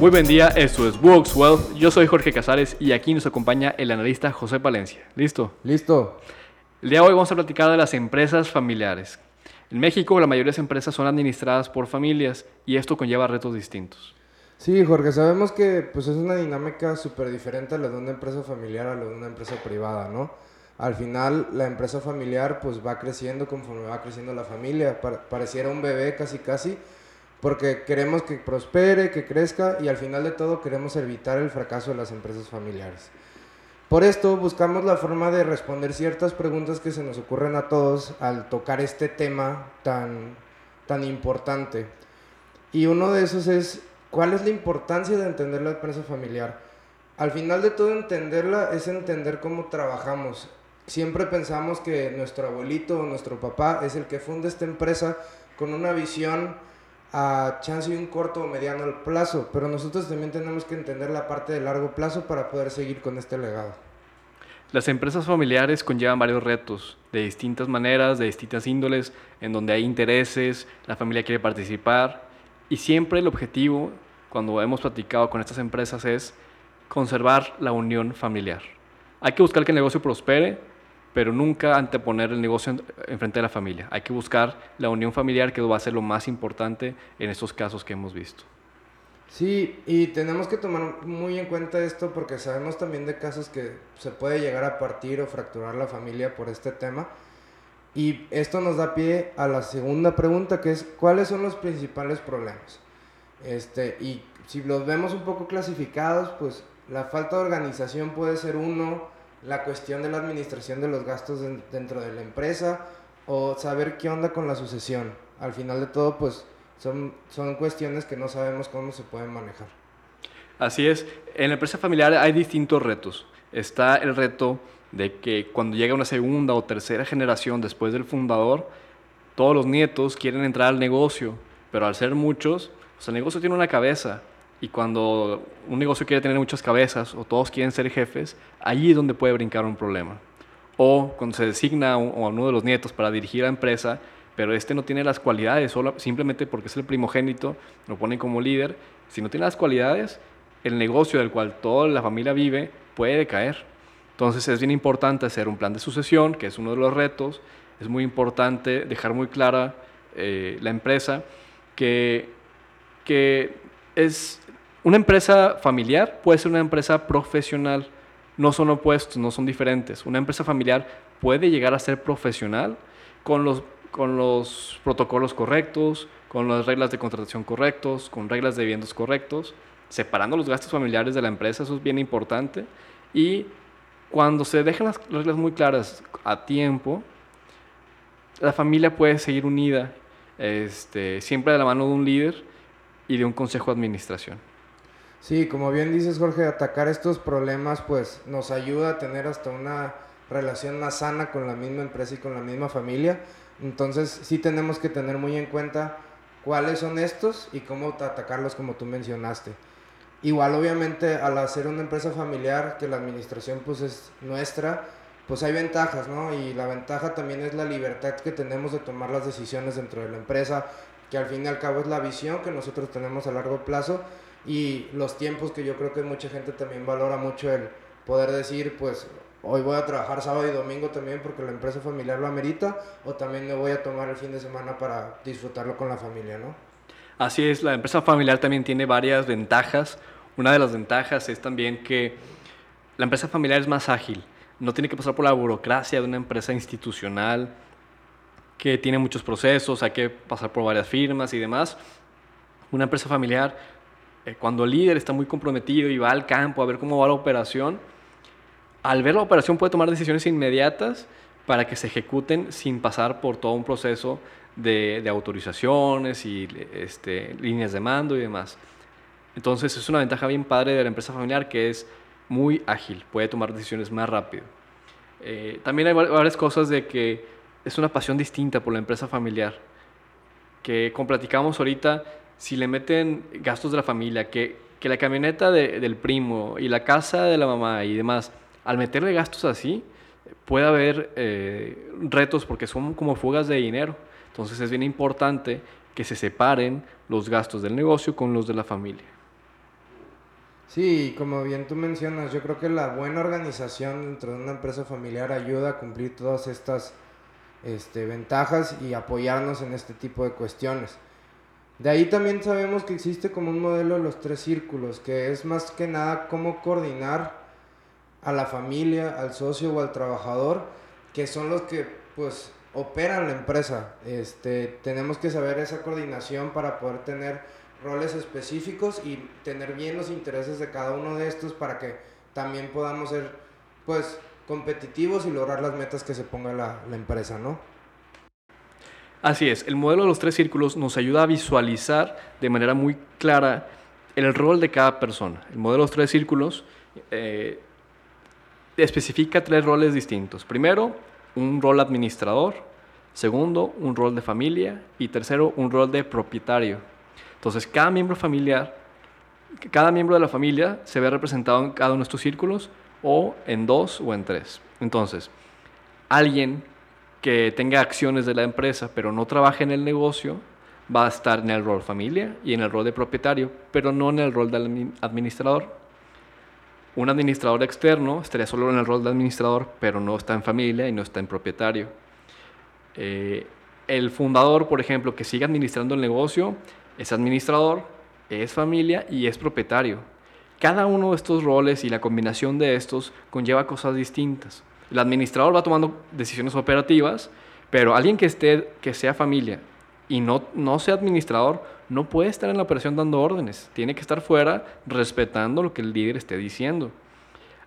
Muy buen día, esto es Works Wealth. Yo soy Jorge Casares y aquí nos acompaña el analista José Palencia. ¿Listo? Listo. El día de hoy vamos a platicar de las empresas familiares. En México la mayoría de las empresas son administradas por familias y esto conlleva retos distintos. Sí, Jorge, sabemos que pues, es una dinámica súper diferente a la de una empresa familiar a la de una empresa privada, ¿no? Al final la empresa familiar pues va creciendo conforme va creciendo la familia, pareciera un bebé casi casi, porque queremos que prospere, que crezca y al final de todo queremos evitar el fracaso de las empresas familiares. Por esto buscamos la forma de responder ciertas preguntas que se nos ocurren a todos al tocar este tema tan, tan importante. Y uno de esos es, ¿cuál es la importancia de entender la empresa familiar? Al final de todo entenderla es entender cómo trabajamos. Siempre pensamos que nuestro abuelito o nuestro papá es el que funda esta empresa con una visión a chance y un corto o mediano plazo, pero nosotros también tenemos que entender la parte de largo plazo para poder seguir con este legado. Las empresas familiares conllevan varios retos, de distintas maneras, de distintas índoles, en donde hay intereses, la familia quiere participar, y siempre el objetivo, cuando hemos platicado con estas empresas, es conservar la unión familiar. Hay que buscar que el negocio prospere, pero nunca anteponer el negocio en, frente de la familia. Hay que buscar la unión familiar que va a ser lo más importante en estos casos que hemos visto. Sí, y tenemos que tomar muy en cuenta esto porque sabemos también de casos que se puede llegar a partir o fracturar la familia por este tema. Y esto nos da pie a la segunda pregunta que es ¿cuáles son los principales problemas? Este, y si los vemos un poco clasificados, pues la falta de organización puede ser uno, la cuestión de la administración de los gastos dentro de la empresa o saber qué onda con la sucesión. Al final de todo, pues son, son cuestiones que no sabemos cómo se pueden manejar. Así es, en la empresa familiar hay distintos retos. Está el reto de que cuando llega una segunda o tercera generación después del fundador, todos los nietos quieren entrar al negocio, pero al ser muchos, pues el negocio tiene una cabeza y cuando un negocio quiere tener muchas cabezas o todos quieren ser jefes, ahí es donde puede brincar un problema. O cuando se designa a uno de los nietos para dirigir la empresa, pero este no tiene las cualidades, solo, simplemente porque es el primogénito, lo ponen como líder. Si no tiene las cualidades, el negocio del cual toda la familia vive puede caer. Entonces es bien importante hacer un plan de sucesión, que es uno de los retos. Es muy importante dejar muy clara eh, la empresa que, que es una empresa familiar puede ser una empresa profesional, no son opuestos, no son diferentes. Una empresa familiar puede llegar a ser profesional con los, con los protocolos correctos, con las reglas de contratación correctos, con reglas de viviendas correctos, separando los gastos familiares de la empresa, eso es bien importante. Y cuando se dejan las reglas muy claras a tiempo, la familia puede seguir unida, este, siempre de la mano de un líder y de un consejo de administración. Sí, como bien dices Jorge, atacar estos problemas pues nos ayuda a tener hasta una relación más sana con la misma empresa y con la misma familia. Entonces sí tenemos que tener muy en cuenta cuáles son estos y cómo atacarlos como tú mencionaste. Igual obviamente al hacer una empresa familiar que la administración pues es nuestra, pues hay ventajas, ¿no? Y la ventaja también es la libertad que tenemos de tomar las decisiones dentro de la empresa, que al fin y al cabo es la visión que nosotros tenemos a largo plazo y los tiempos que yo creo que mucha gente también valora mucho el poder decir, pues hoy voy a trabajar sábado y domingo también porque la empresa familiar lo amerita o también me voy a tomar el fin de semana para disfrutarlo con la familia, ¿no? Así es, la empresa familiar también tiene varias ventajas. Una de las ventajas es también que la empresa familiar es más ágil, no tiene que pasar por la burocracia de una empresa institucional que tiene muchos procesos, hay que pasar por varias firmas y demás. Una empresa familiar eh, cuando el líder está muy comprometido y va al campo a ver cómo va la operación, al ver la operación puede tomar decisiones inmediatas para que se ejecuten sin pasar por todo un proceso de, autorizaciones y este, líneas de mando y demás. Entonces es una ventaja bien padre de la empresa familiar que es muy ágil, puede tomar decisiones más rápido. Eh, también hay varias cosas de que es una pasión distinta por la empresa familiar, que como platicamos ahorita, si le meten gastos de la familia, que, que la camioneta del primo y la casa de la mamá y demás, al meterle gastos así, puede haber eh, retos porque son como fugas de dinero. Entonces es bien importante que se separen los gastos del negocio con los de la familia. Sí, como bien tú mencionas, yo creo que la buena organización dentro de una empresa familiar ayuda a cumplir todas estas este, ventajas y apoyarnos en este tipo de cuestiones. De ahí también sabemos que existe como un modelo de los tres círculos, que es más que nada cómo coordinar a la familia, al socio o al trabajador, que son los que pues operan la empresa. Este, tenemos que saber esa coordinación para poder tener roles específicos y tener bien los intereses de cada uno de estos para que también podamos ser pues competitivos y lograr las metas que se ponga la, la empresa, ¿no? Así es, el modelo de los tres círculos nos ayuda a visualizar de manera muy clara el rol de cada persona. El modelo de los tres círculos eh, especifica tres roles distintos. Primero, un rol administrador. Segundo, un rol de familia. Y tercero, un rol de propietario. Entonces, cada miembro familiar, cada miembro de la familia se ve representado en cada uno de estos círculos o en dos o en tres. Entonces, alguien que tenga acciones de la empresa pero no trabaje en el negocio va a estar en el rol familia y en el rol de propietario, pero no en el rol de administrador. Un administrador externo estaría solo en el rol de administrador, pero no está en familia y no está en propietario. Eh, el fundador, por ejemplo, que sigue administrando el negocio, es administrador, es familia y es propietario. Cada uno de estos roles y la combinación de estos conlleva cosas distintas. El administrador va tomando decisiones operativas, pero alguien que, esté, que sea familia y no, no sea administrador no puede estar en la operación dando órdenes. Tiene que estar fuera respetando lo que el líder esté diciendo.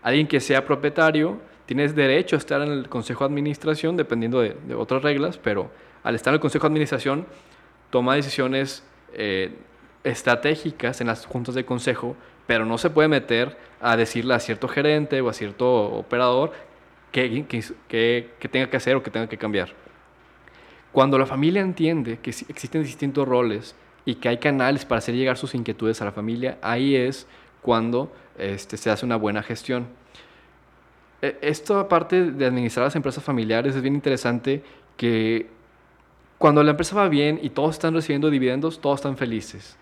Alguien que sea propietario tiene derecho a estar en el consejo de administración dependiendo de, otras reglas, pero al estar en el consejo de administración toma decisiones eh, estratégicas en las juntas de consejo, pero no se puede meter a decirle a cierto gerente o a cierto operador qué, que, tenga que hacer o que tenga que cambiar. Cuando la familia entiende que existen distintos roles y que hay canales para hacer llegar sus inquietudes a la familia, ahí es cuando este, se hace una buena gestión. E, esta parte de administrar las empresas familiares es bien interesante que cuando la empresa va bien y todos están recibiendo dividendos, todos están felices.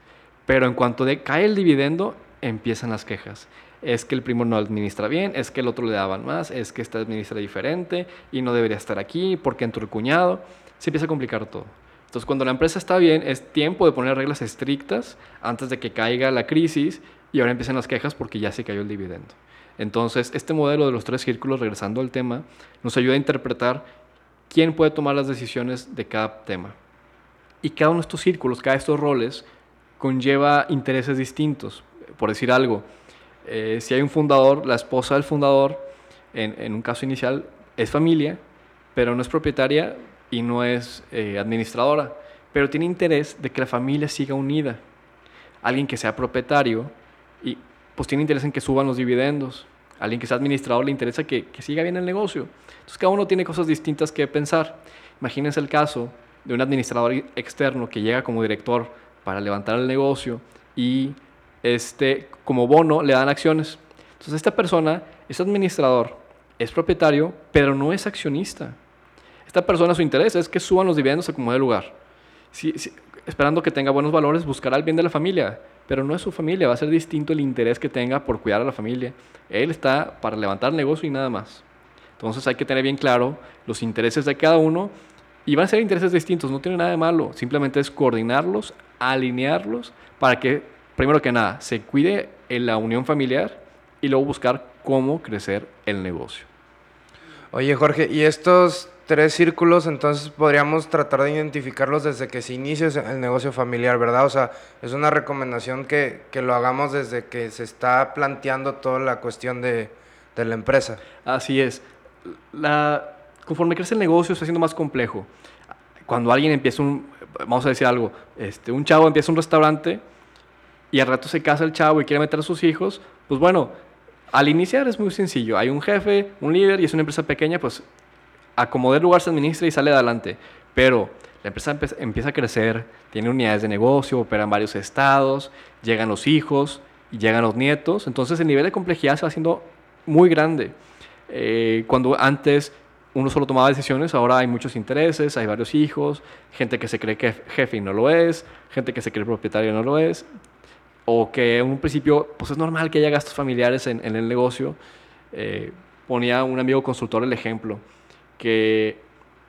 Pero en cuanto de, cae el dividendo, empiezan las quejas. Es que el primo no administra bien, es que el otro le daban más, es que esta administra diferente y no debería estar aquí porque entró el cuñado. Se empieza a complicar todo. Entonces, cuando la empresa está bien, es tiempo de poner reglas estrictas antes de que caiga la crisis y ahora empiezan las quejas porque ya se cayó el dividendo. Entonces, este modelo de los tres círculos, regresando al tema, nos ayuda a interpretar quién puede tomar las decisiones de cada tema. Y cada uno de estos círculos, cada de estos roles, conlleva intereses distintos. Por decir algo, eh, si hay un fundador, la esposa del fundador, en, un caso inicial, es familia, pero no es propietaria y no es eh, administradora, pero tiene interés de que la familia siga unida. Alguien que sea propietario y pues tiene interés en que suban los dividendos alguien que sea administrador le interesa que, que, siga bien el negocio. Entonces cada uno tiene cosas distintas que pensar. Imagínense el caso de un administrador externo que llega como director para levantar el negocio y este, como bono le dan acciones. Entonces esta persona es administrador, es propietario, pero no es accionista. Esta persona su interés es que suban los dividendos a como de lugar. Si, esperando que tenga buenos valores, buscará el bien de la familia pero no es su familia, va a ser distinto el interés que tenga por cuidar a la familia. Él está para levantar negocio y nada más. Entonces hay que tener bien claro los intereses de cada uno y van a ser intereses distintos, no tiene nada de malo, simplemente es coordinarlos, alinearlos para que, primero que nada, se cuide en la unión familiar y luego buscar cómo crecer el negocio. Oye Jorge, ¿y estos tres círculos, entonces podríamos tratar de identificarlos desde que se inicia el negocio familiar, ¿verdad? O sea, es una recomendación que, que lo hagamos desde que se está planteando toda la cuestión de, de la empresa. Así es. La, conforme crece el negocio, está siendo más complejo. Cuando alguien empieza un, vamos a decir algo, este, un chavo empieza un restaurante y al rato se casa el chavo y quiere meter a sus hijos, pues bueno, al iniciar es muy sencillo. Hay un jefe, un líder y es una empresa pequeña, pues a como lugar se administra y sale adelante. Pero la empresa empieza a crecer, tiene unidades de negocio, opera en varios estados, llegan los hijos y llegan los nietos. Entonces el nivel de complejidad se va haciendo muy grande. Eh, cuando antes uno solo tomaba decisiones, ahora hay muchos intereses, hay varios hijos, gente que se cree que jefe y no lo es, gente que se cree propietario y no lo es, o que en un principio pues es normal que haya gastos familiares en, el negocio. Eh, ponía un amigo consultor el ejemplo, que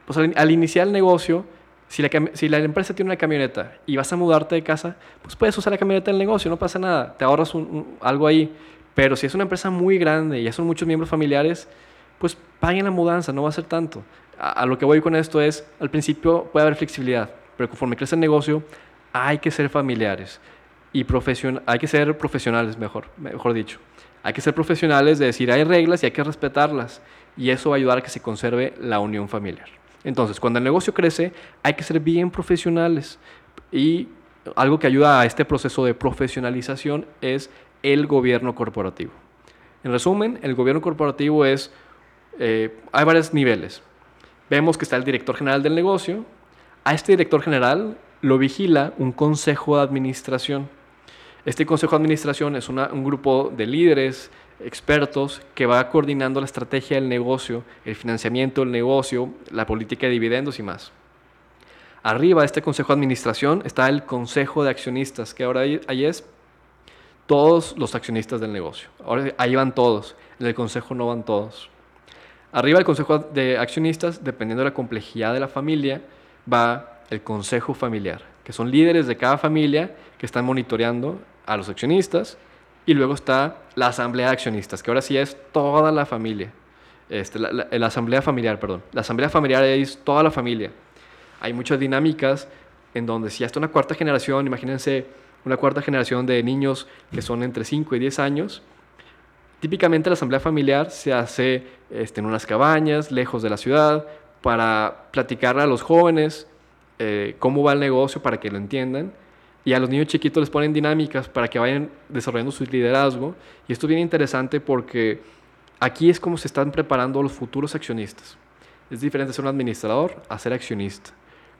pues al, iniciar el negocio, si la, si la, empresa tiene una camioneta y vas a mudarte de casa, pues puedes usar la camioneta del negocio, no pasa nada, te ahorras algo ahí. Pero si es una empresa muy grande y ya son muchos miembros familiares, pues paguen la mudanza, no va a ser tanto. A, lo que voy con esto es, al principio puede haber flexibilidad, pero conforme crece el negocio, hay que ser familiares y hay que ser profesionales, mejor, mejor dicho. Hay que ser profesionales de decir, hay reglas y hay que respetarlas. Y eso va a ayudar a que se conserve la unión familiar. Entonces, cuando el negocio crece, hay que ser bien profesionales. Y algo que ayuda a este proceso de profesionalización es el gobierno corporativo. En resumen, el gobierno corporativo es, eh, hay varios niveles. Vemos que está el director general del negocio. A este director general lo vigila un consejo de administración. Este consejo de administración es un grupo de líderes, expertos, que va coordinando la estrategia del negocio, el financiamiento del negocio, la política de dividendos y más. Arriba de este consejo de administración está el consejo de accionistas, que ahora ahí es todos los accionistas del negocio. Ahora ahí van todos, en el consejo no van todos. Arriba del consejo de accionistas, dependiendo de la complejidad de la familia, va el consejo familiar, que son líderes de cada familia que están monitoreando a los accionistas. Y luego está la asamblea de accionistas, que ahora sí es toda la familia. Este, la, la, asamblea familiar, perdón. La asamblea familiar es toda la familia. Hay muchas dinámicas en donde si hasta una cuarta generación, imagínense una cuarta generación de niños que son entre 5 y 10 años. Típicamente la asamblea familiar se hace este, en unas cabañas, lejos de la ciudad, para platicar a los jóvenes eh, cómo va el negocio para que lo entiendan. Y a los niños chiquitos les ponen dinámicas para que vayan desarrollando su liderazgo. Y esto es bien interesante porque aquí es como se están preparando los futuros accionistas. Es diferente ser un administrador a ser accionista.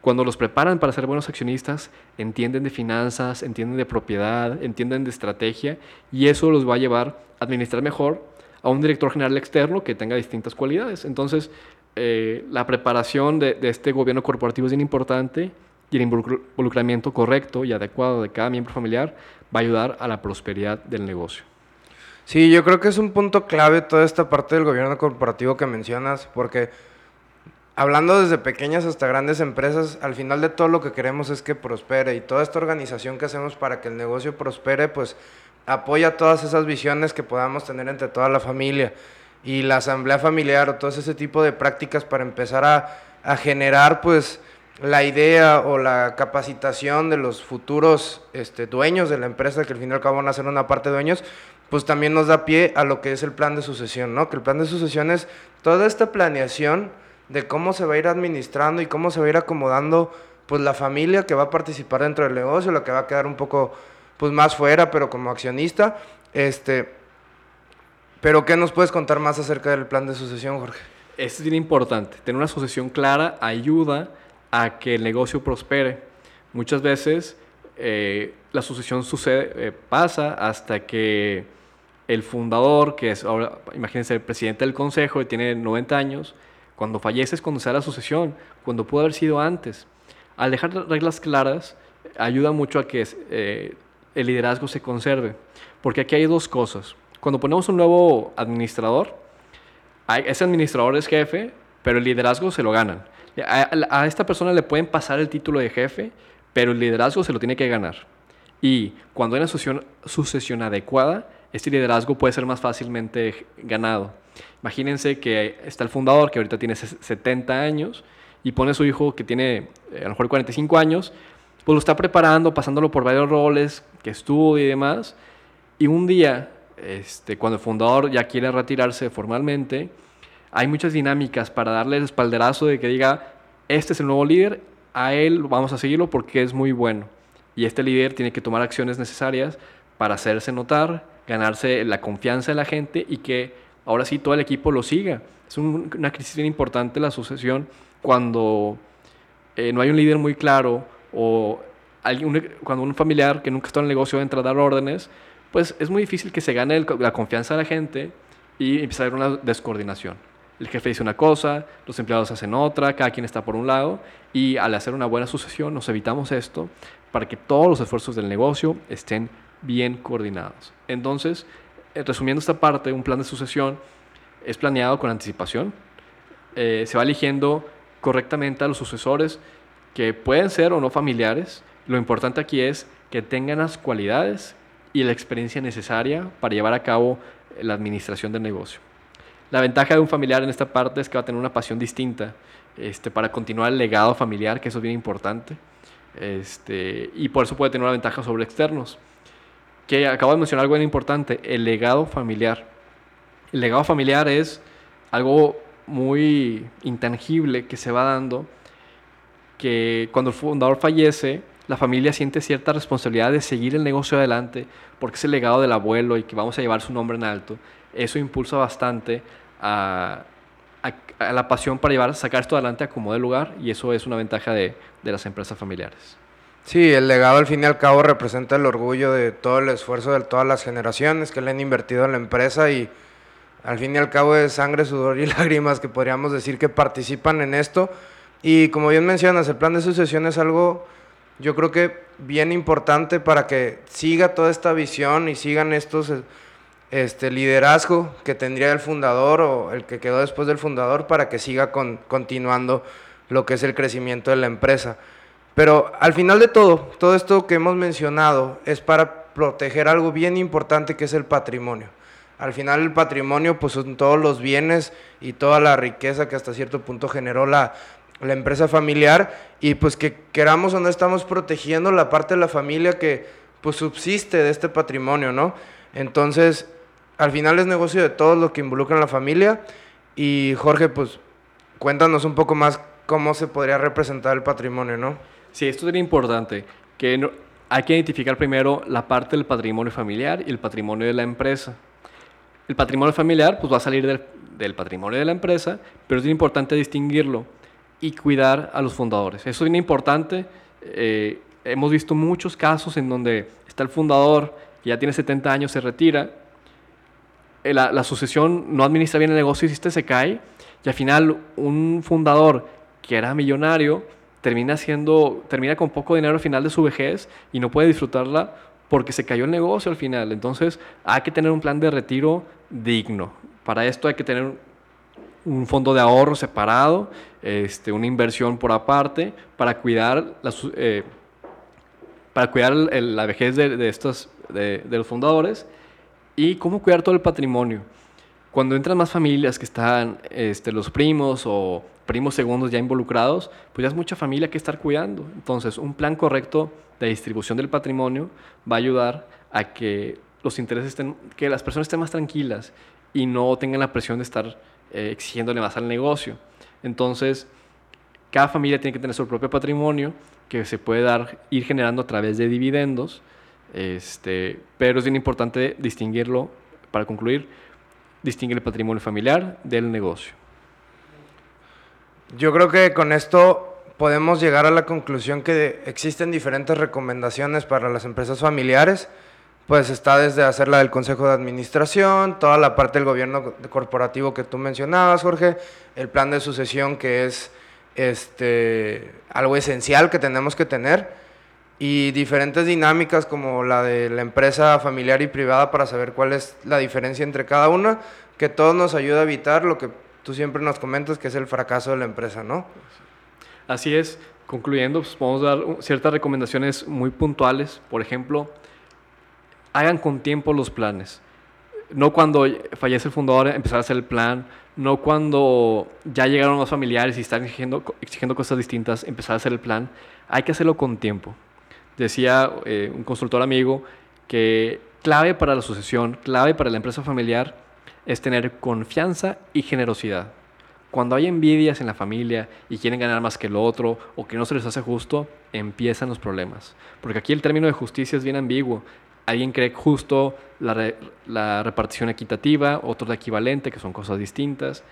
Cuando los preparan para ser buenos accionistas, entienden de finanzas, entienden de propiedad, entienden de estrategia y eso los va a llevar a administrar mejor a un director general externo que tenga distintas cualidades. Entonces, eh, la preparación de, este gobierno corporativo es bien importante y el involucramiento correcto y adecuado de cada miembro familiar va a ayudar a la prosperidad del negocio. Sí, yo creo que es un punto clave toda esta parte del gobierno corporativo que mencionas, porque hablando desde pequeñas hasta grandes empresas, al final de todo lo que queremos es que prospere y toda esta organización que hacemos para que el negocio prospere, pues apoya todas esas visiones que podamos tener entre toda la familia y la asamblea familiar o todo ese tipo de prácticas para empezar a, a generar pues la idea o la capacitación de los futuros este, dueños de la empresa, que al fin y al a ser una parte dueños, pues también nos da pie a lo que es el plan de sucesión, ¿no? Que el plan de sucesión es toda esta planeación de cómo se va a ir administrando y cómo se va a ir acomodando pues la familia que va a participar dentro del negocio, la que va a quedar un poco pues más fuera, pero como accionista, este pero ¿qué nos puedes contar más acerca del plan de sucesión, Jorge? Es bien importante, tener una sucesión clara ayuda a que el negocio prospere. Muchas veces eh, la sucesión sucede, eh, pasa hasta que el fundador, que es ahora, imagínense, el presidente del consejo, y tiene 90 años, cuando fallece es cuando se da la sucesión, cuando pudo haber sido antes. Al dejar reglas claras, ayuda mucho a que eh, el liderazgo se conserve. Porque aquí hay dos cosas. Cuando ponemos un nuevo administrador, ese administrador es jefe, pero el liderazgo se lo ganan. A, esta persona le pueden pasar el título de jefe, pero el liderazgo se lo tiene que ganar. Y cuando hay una sucesión, sucesión adecuada, este liderazgo puede ser más fácilmente ganado. Imagínense que está el fundador, que ahorita tiene 70 años, y pone a su hijo que tiene eh, a lo mejor 45 años, pues lo está preparando, pasándolo por varios roles, que estudie y demás. Y un día, este, cuando el fundador ya quiere retirarse formalmente, hay muchas dinámicas para darle el espalderazo de que diga, este es el nuevo líder, a él vamos a seguirlo porque es muy bueno. Y este líder tiene que tomar acciones necesarias para hacerse notar, ganarse la confianza de la gente y que ahora sí todo el equipo lo siga. Es una crisis bien importante la sucesión cuando eh, no hay un líder muy claro o alguien, cuando un familiar que nunca está en el negocio entra a dar órdenes, pues es muy difícil que se gane la confianza de la gente y empieza a haber una descoordinación. El jefe dice una cosa, los empleados hacen otra, cada quien está por un lado y al hacer una buena sucesión nos evitamos esto para que todos los esfuerzos del negocio estén bien coordinados. Entonces, eh, resumiendo esta parte, un plan de sucesión es planeado con anticipación. Eh, se va eligiendo correctamente a los sucesores que pueden ser o no familiares. Lo importante aquí es que tengan las cualidades y la experiencia necesaria para llevar a cabo la administración del negocio. La ventaja de un familiar en esta parte es que va a tener una pasión distinta este, para continuar el legado familiar, que eso es bien importante. Este, y por eso puede tener una ventaja sobre externos. Que acabo de mencionar algo bien importante, el legado familiar. El legado familiar es algo muy intangible que se va dando, que cuando el fundador fallece, la familia siente cierta responsabilidad de seguir el negocio adelante, porque es el legado del abuelo y que vamos a llevar su nombre en alto. Eso impulsa bastante a, la pasión para llevar, sacar esto adelante a como de lugar y eso es una ventaja de, de las empresas familiares. Sí, el legado al fin y al cabo representa el orgullo de todo el esfuerzo de todas las generaciones que le han invertido en la empresa y al fin y al cabo es sangre, sudor y lágrimas que podríamos decir que participan en esto. Y como bien mencionas, el plan de sucesión es algo, yo creo que bien importante para que siga toda esta visión y sigan estos este liderazgo que tendría el fundador o el que quedó después del fundador para que siga con, continuando lo que es el crecimiento de la empresa. Pero al final de todo, todo esto que hemos mencionado es para proteger algo bien importante que es el patrimonio. Al final el patrimonio pues son todos los bienes y toda la riqueza que hasta cierto punto generó la, la empresa familiar y pues que queramos o no estamos protegiendo la parte de la familia que pues subsiste de este patrimonio, ¿no? Entonces, al final es negocio de todo lo que involucra a la familia y Jorge, pues cuéntanos un poco más cómo se podría representar el patrimonio, ¿no? Sí, esto es importante, que hay que identificar primero la parte del patrimonio familiar y el patrimonio de la empresa. El patrimonio familiar pues va a salir del, patrimonio de la empresa, pero es importante distinguirlo y cuidar a los fundadores. Eso es bien importante. Eh, hemos visto muchos casos en donde está el fundador ya tiene 70 años, se retira, la, la, sucesión no administra bien el negocio y este se cae, y al final un fundador que era millonario termina siendo, termina con poco dinero al final de su vejez y no puede disfrutarla porque se cayó el negocio al final. Entonces hay que tener un plan de retiro digno. Para esto hay que tener un fondo de ahorro separado, este, una inversión por aparte para cuidar, eh, para cuidar la vejez de, estos, de, de los fundadores y cómo cuidar todo el patrimonio. Cuando entran más familias que están este, los primos o primos segundos ya involucrados, pues ya es mucha familia que estar cuidando. Entonces, un plan correcto de distribución del patrimonio va a ayudar a que los intereses estén, que las personas estén más tranquilas y no tengan la presión de estar eh, exigiéndole más al negocio. Entonces, cada familia tiene que tener su propio patrimonio que se puede dar, ir generando a través de dividendos, este, pero es bien importante distinguirlo, para concluir, distinguir el patrimonio familiar del negocio. Yo creo que con esto podemos llegar a la conclusión que existen diferentes recomendaciones para las empresas familiares. Pues está desde hacer la del Consejo de Administración, toda la parte del gobierno corporativo que tú mencionabas, Jorge, el plan de sucesión que es este, algo esencial que tenemos que tener y diferentes dinámicas como la de la empresa familiar y privada para saber cuál es la diferencia entre cada una, que todo nos ayuda a evitar lo que tú siempre nos comentas que es el fracaso de la empresa, ¿no? Así es. Concluyendo, pues podemos dar ciertas recomendaciones muy puntuales. Por ejemplo, hagan con tiempo los planes. No cuando fallece el fundador empezar a hacer el plan, no cuando ya llegaron los familiares y están exigiendo, exigiendo cosas distintas, empezar a hacer el plan. Hay que hacerlo con tiempo. Decía eh, un consultor amigo que clave para la sucesión, clave para la empresa familiar es tener confianza y generosidad. Cuando hay envidias en la familia y quieren ganar más que el otro o que no se les hace justo, empiezan los problemas. Porque aquí el término de justicia es bien ambiguo. Alguien cree justo la, repartición equitativa, otro la equivalente, que son cosas distintas.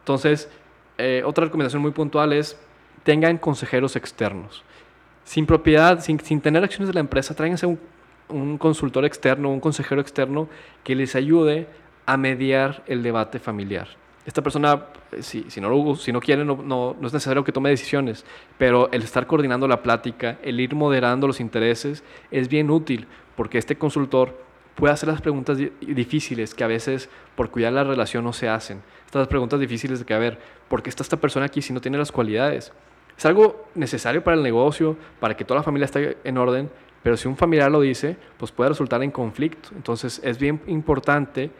Entonces, eh, otra recomendación muy puntual es tengan consejeros externos. Sin propiedad, sin, tener acciones de la empresa, tráiganse un, un consultor externo, un consejero externo que les ayude a mediar el debate familiar. esta persona, eh, si, si, no, si no quiere, no, no, no, es necesario que tome decisiones, pero el estar coordinando la plática, el ir moderando los intereses, es bien útil, porque este consultor puede hacer las preguntas difíciles que a veces por cuidar la relación no se hacen. Estas preguntas difíciles de que, a ver, ¿por qué está esta persona aquí si no tiene las cualidades? Es algo necesario para el negocio, para que toda la familia esté en orden, pero si un familiar lo dice, pues puede resultar en conflicto. Entonces es bien importante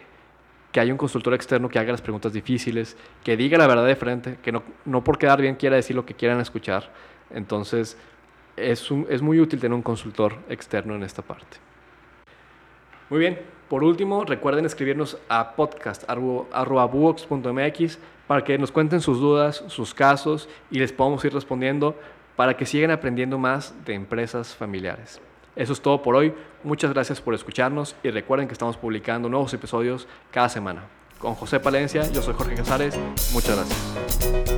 que haya un consultor externo que haga las preguntas difíciles, que diga la verdad de frente, que no, no por quedar bien quiera decir lo que quieran escuchar. Entonces es, es muy útil tener un consultor externo en esta parte. Muy bien, por último, recuerden escribirnos a podcast.buox.mx para que nos cuenten sus dudas, sus casos y les podamos ir respondiendo para que sigan aprendiendo más de empresas familiares. Eso es todo por hoy. Muchas gracias por escucharnos y recuerden que estamos publicando nuevos episodios cada semana. Con José Palencia, yo soy Jorge Casares. Muchas gracias.